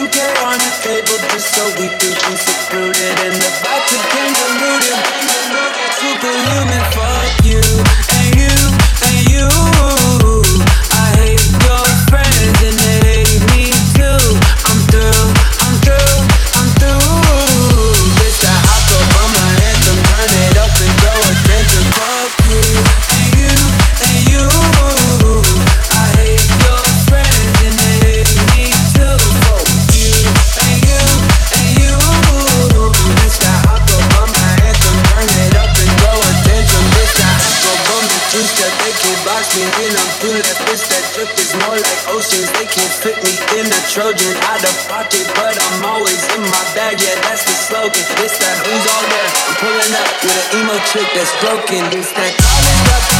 drink it on the table just so we can be that's broken. It's that college up.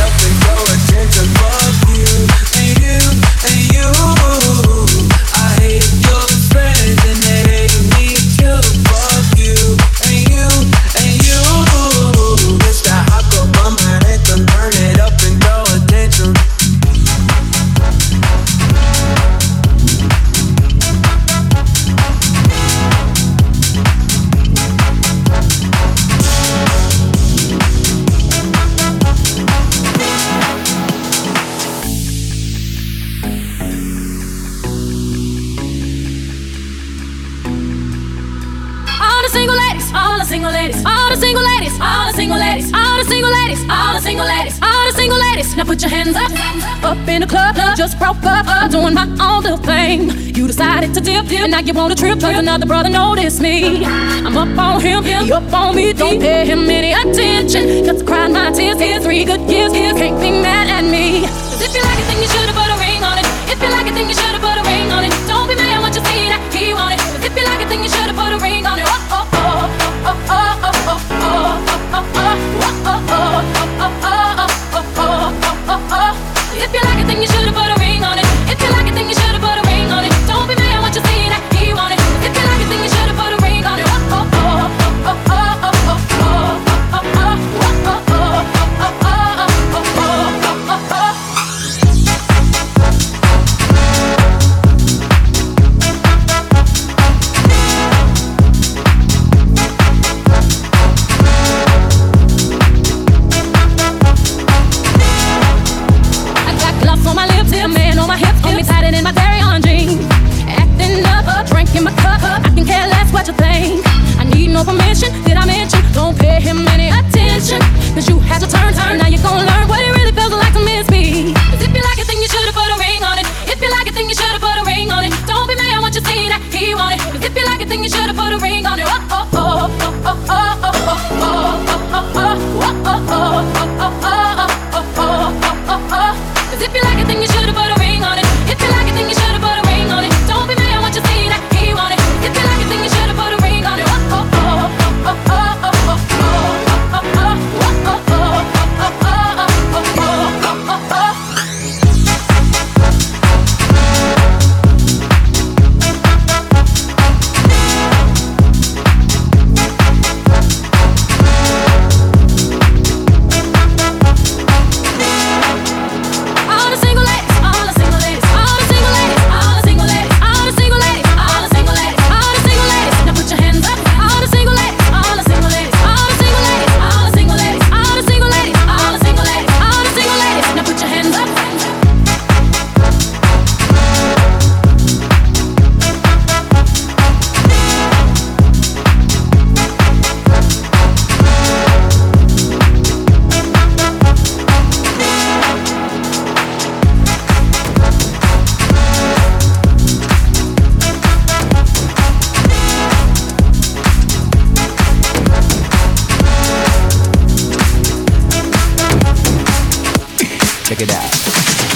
like you want a trip, cause another brother notice me. I'm up on him, he up on me, don't pay him any attention. Cause I cried my tears, here's three good years, he can't be mad at me. check it out.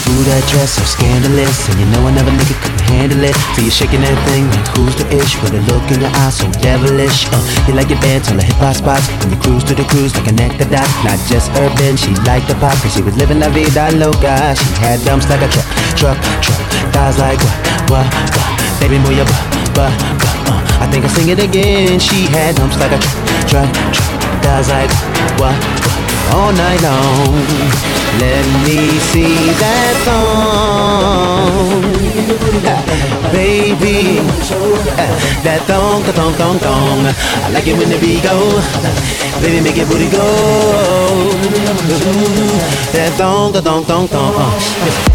Ooh, that dress so scandalous, and you know I never knew it could handle it. See you're shaking that thing like who's the ish, with a look in your eyes so devilish. Uh, you like your dance on the hip hop spots, and you cruise to the cruise like a the dot. Not just urban, she liked the pop, cause she was living la vida loca. She had dumps like a truck, truck, truck, thighs like what, what, what. Baby, move your butt, butt, butt. Uh, I think I sing it again. She had dumps like a truck, truck, truck, thighs like what. what all night long. Let me see that thong, baby. That thong, thong, thong, thong. I like it when the beat go, baby, make your booty go. That thong, thong, thong, thong. Uh.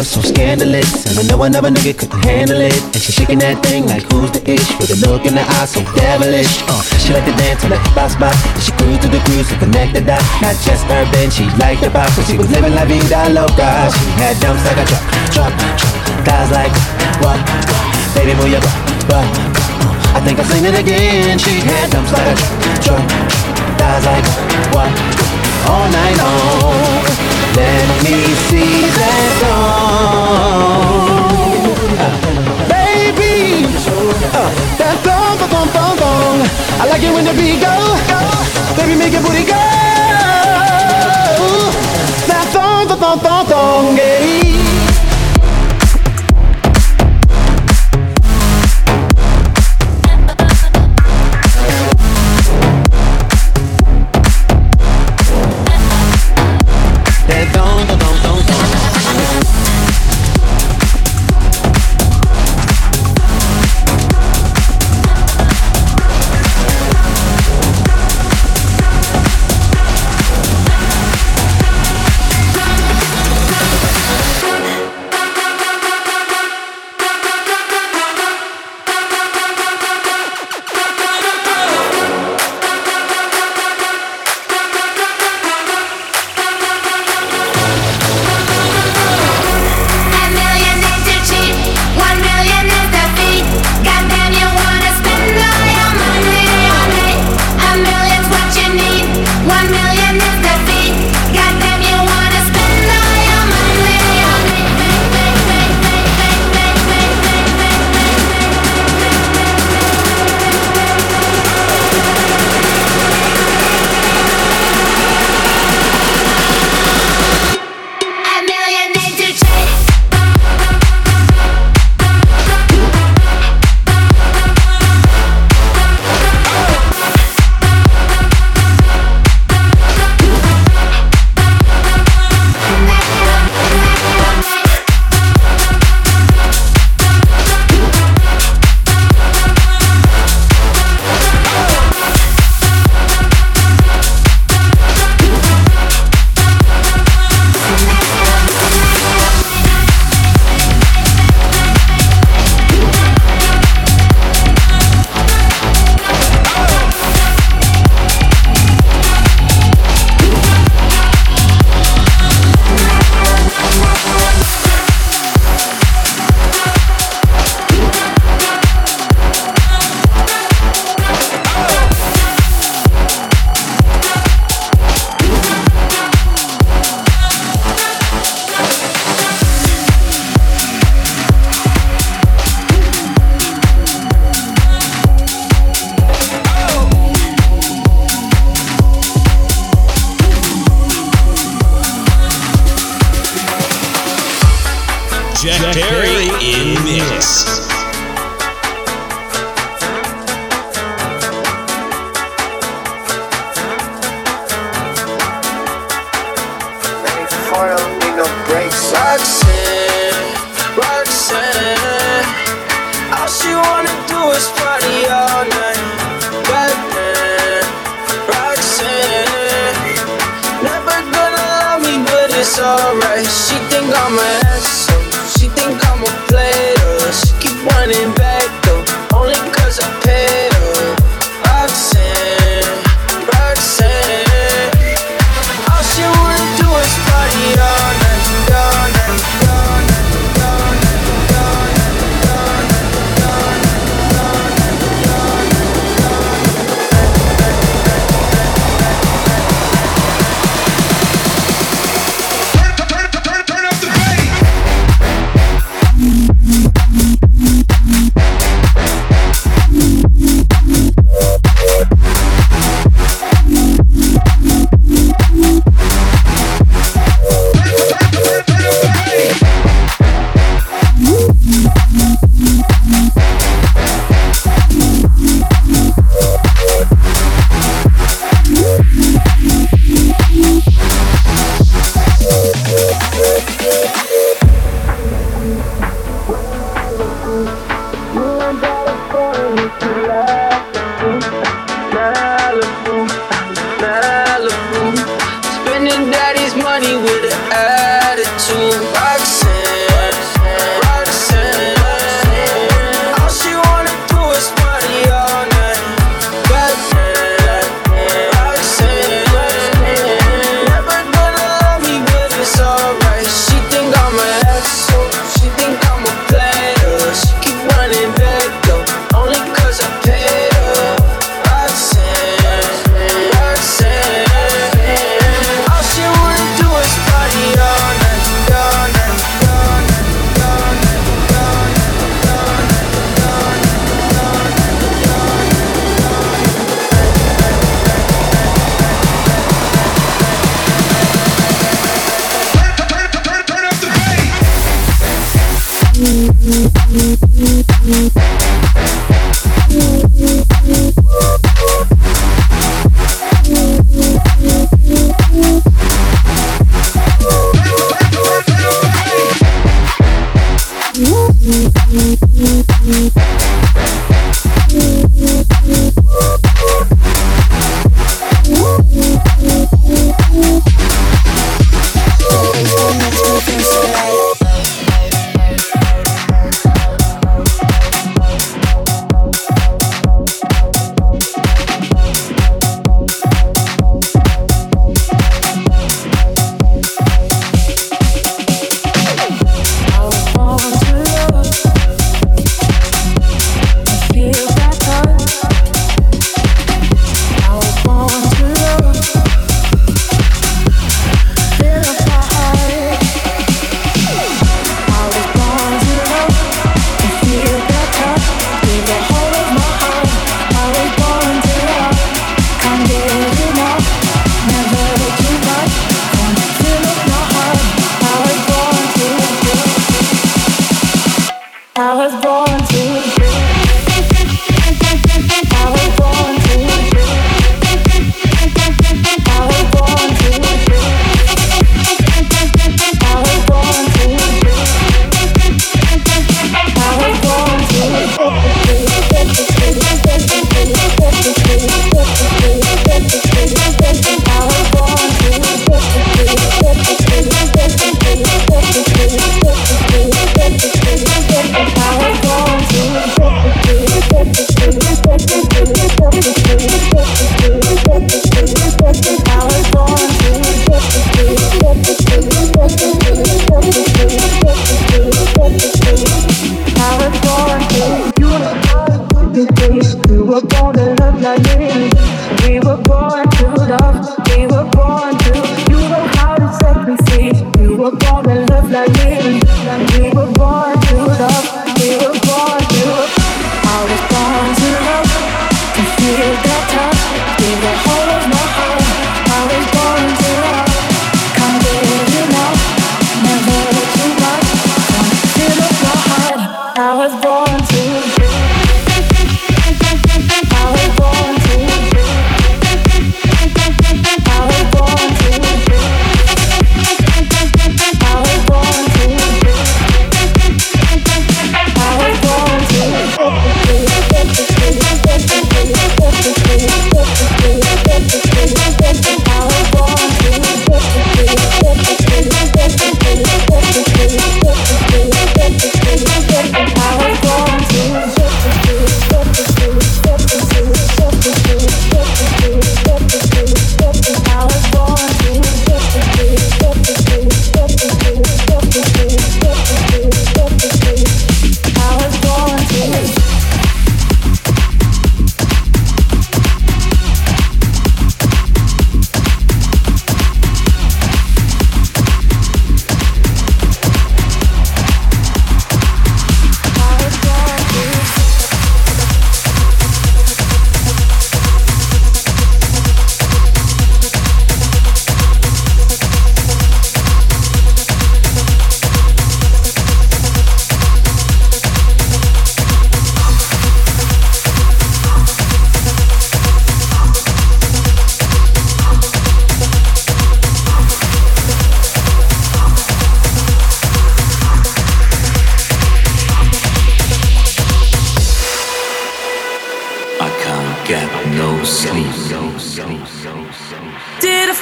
Dress so scandalous. And I know another nigga couldn't handle it. And she shaking that thing like who's the ish? With a look in her eyes so devilish. Uh, she like to dance on the spot. And she cruised through the cruise to connect the dots. Not just urban, she liked the pop. Cause she was living la vida loca. She had dumps like a truck, truck, truck. Guys like, what, what? Baby, move your butt, butt. I think I'll sing it again. She had dumps like a truck, truck. Guys like, what, all night long. Let me see that song. Baby, that song, song, song, song. I like it when the beat go. Baby, make your booty go.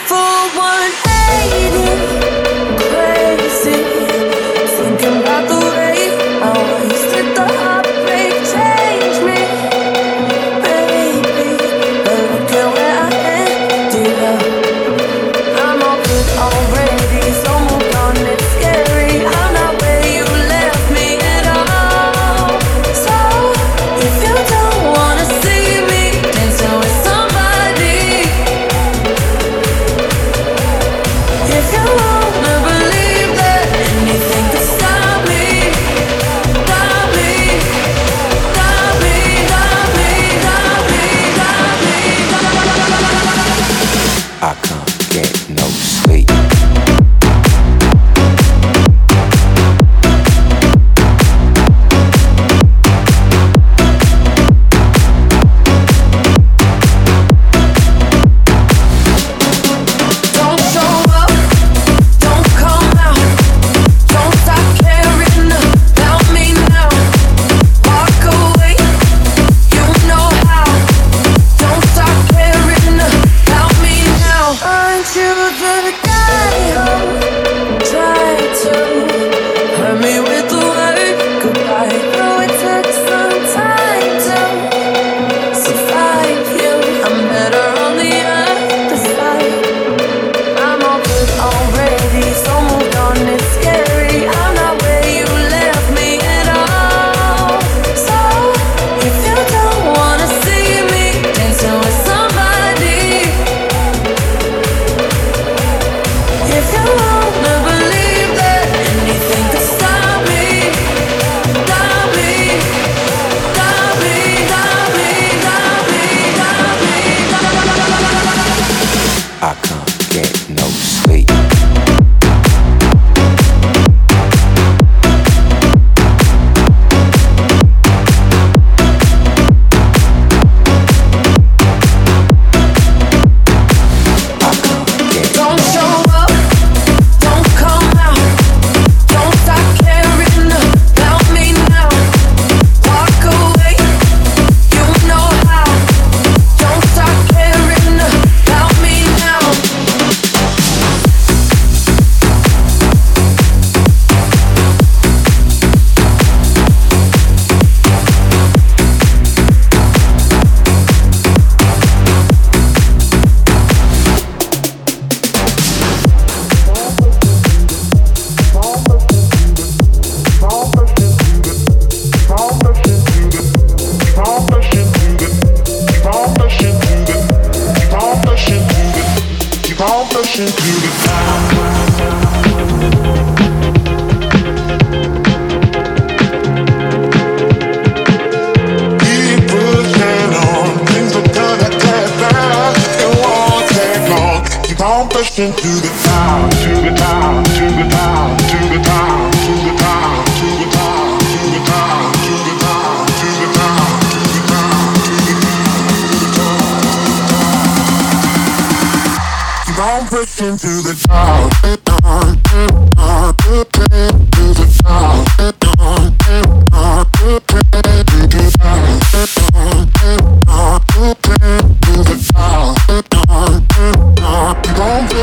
before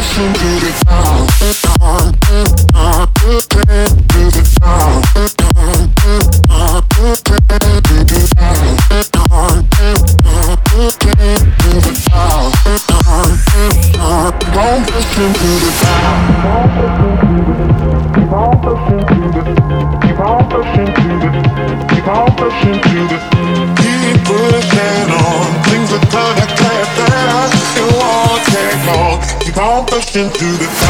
Everybody's looking for something. Sweet dreams are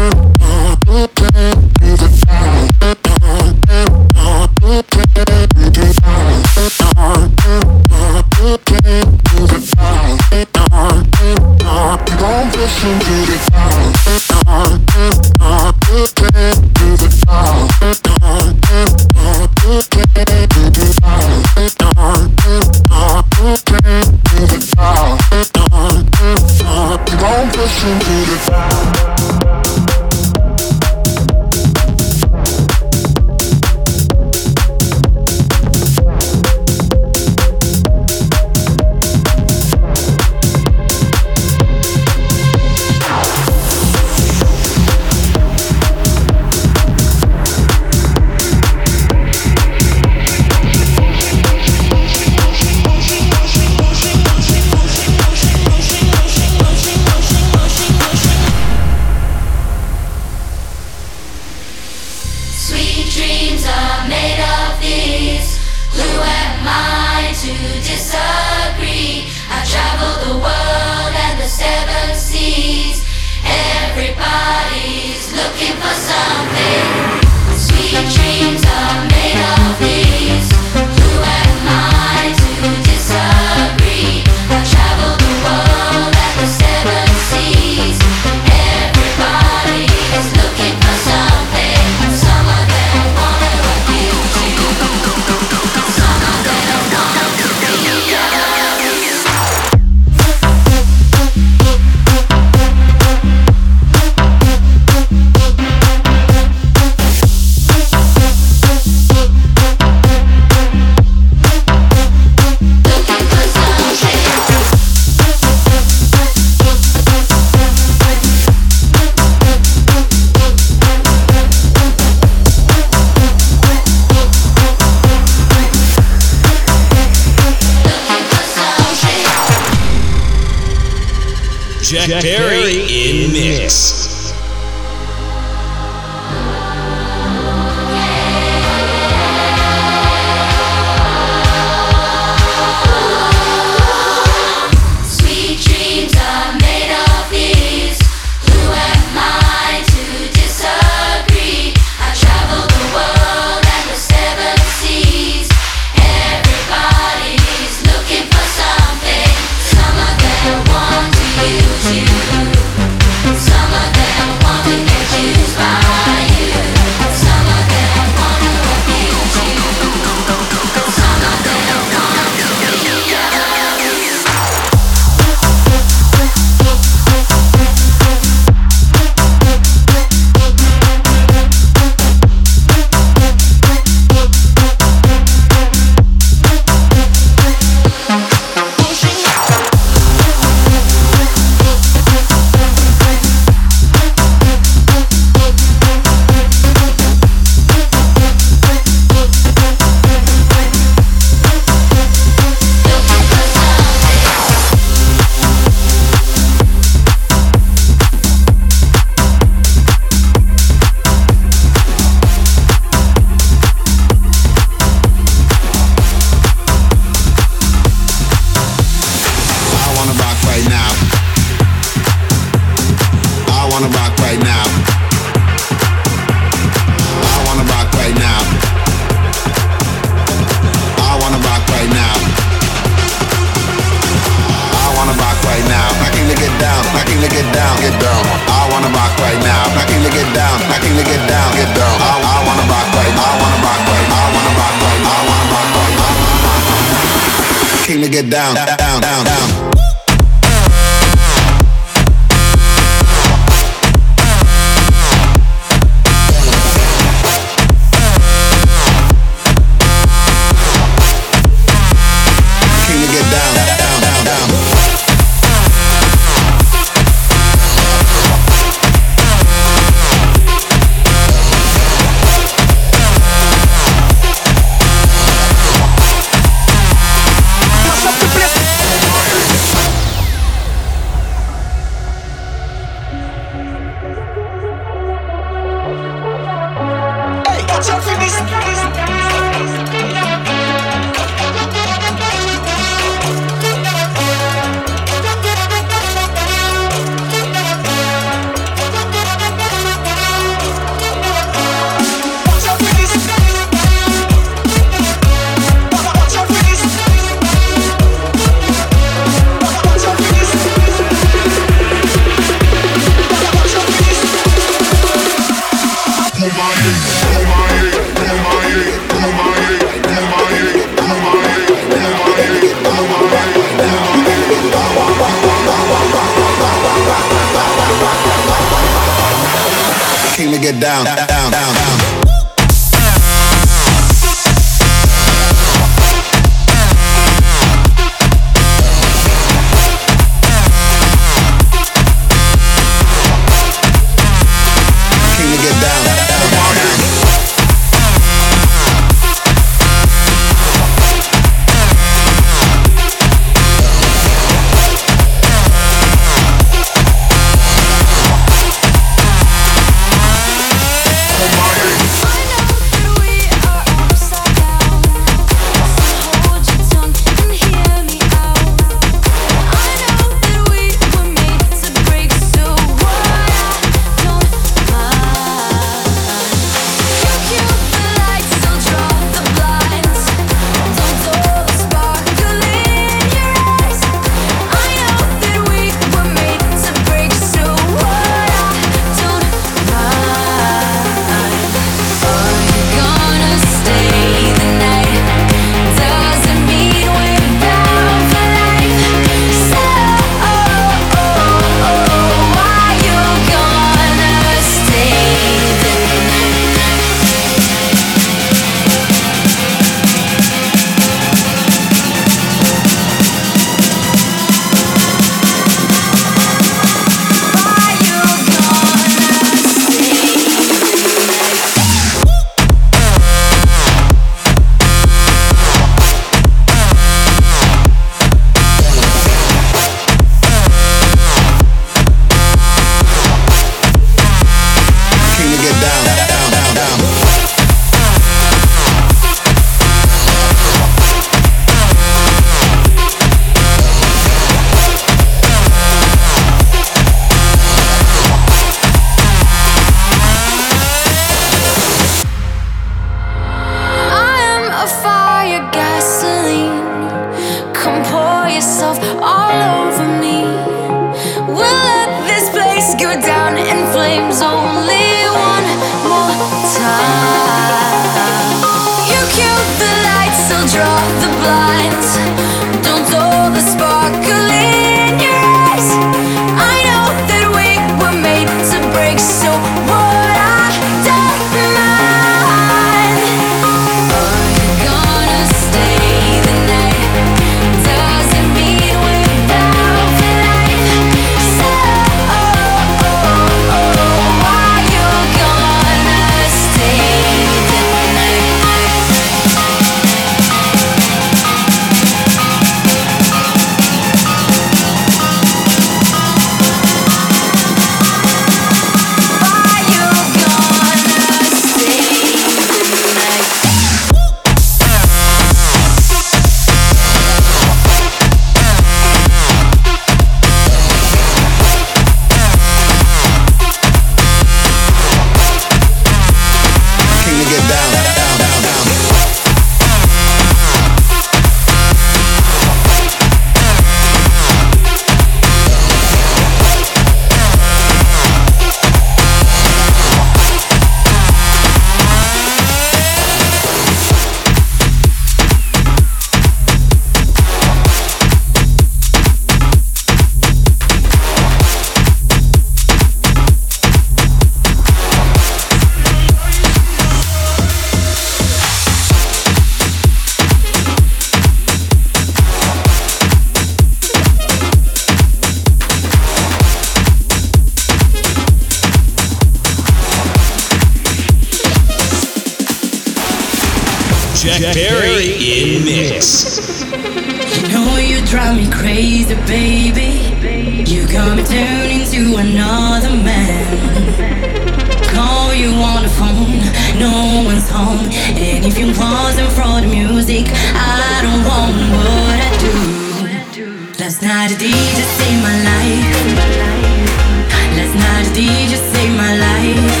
DJ saved my life,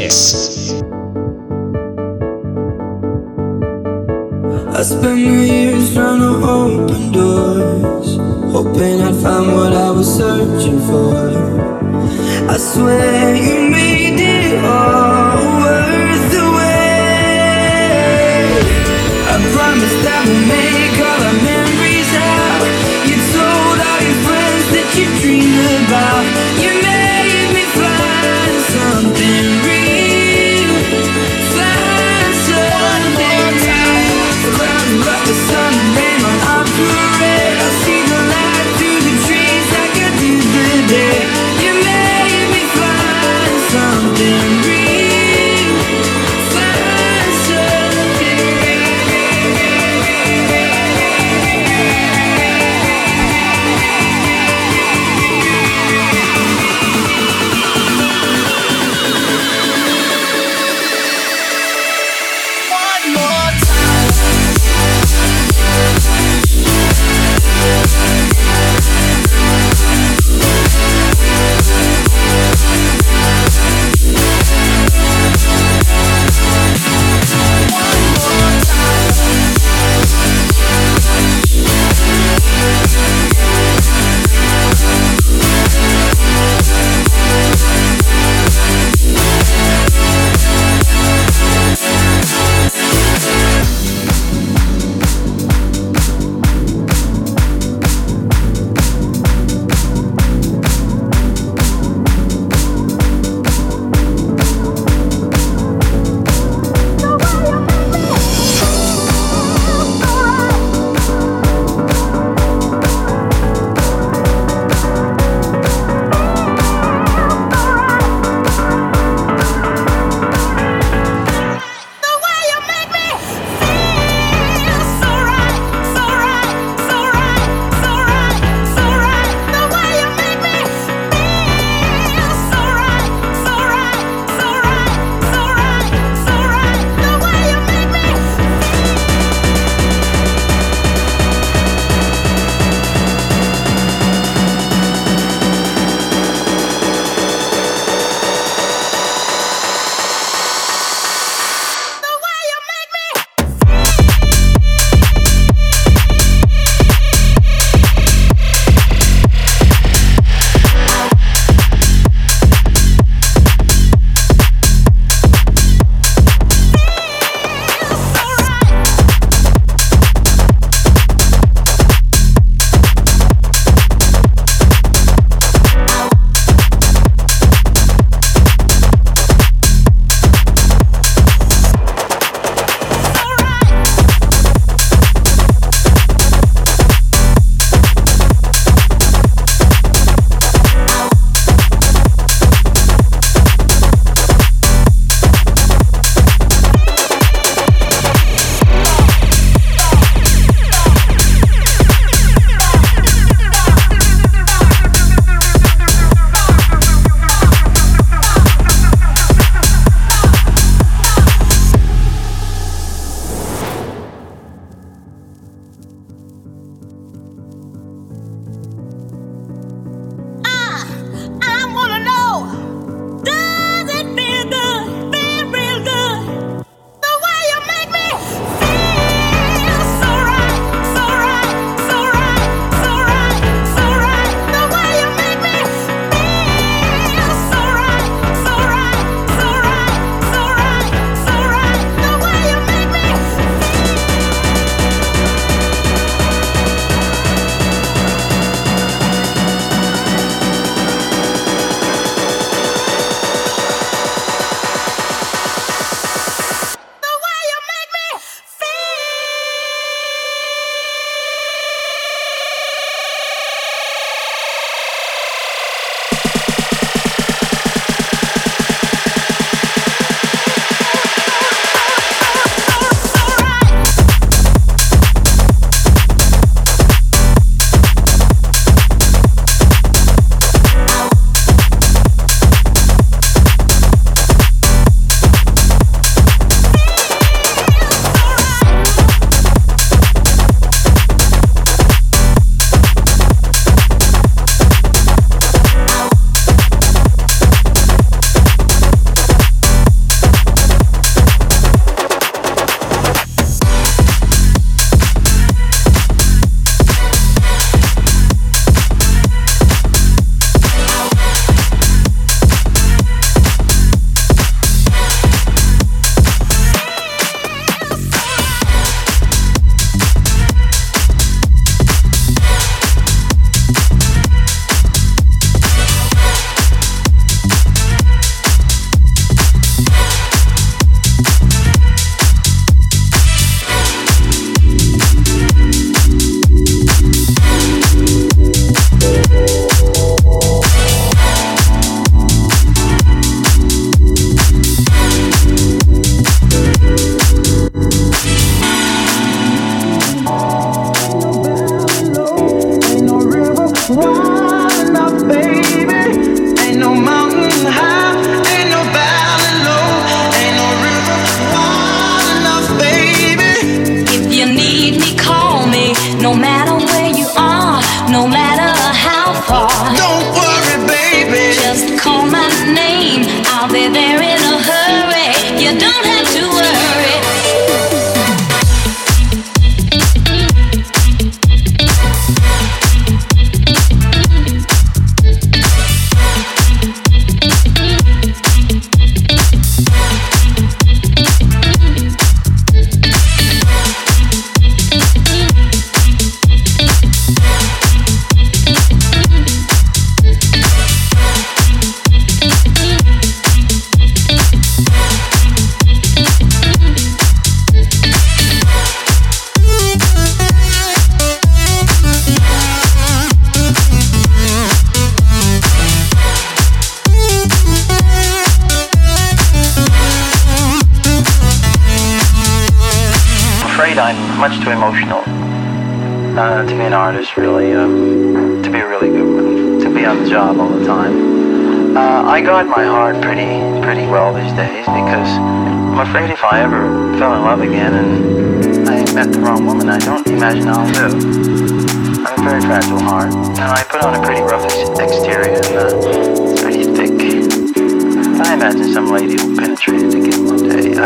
mix. I spent my years trying to open doors, hoping I'd find what I was searching for. I swear you made it all worth the wait. I promise that we'll make all our memories out. You told all your friends that you dreamed about. You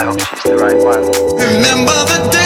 hope she's the right one. Remember the day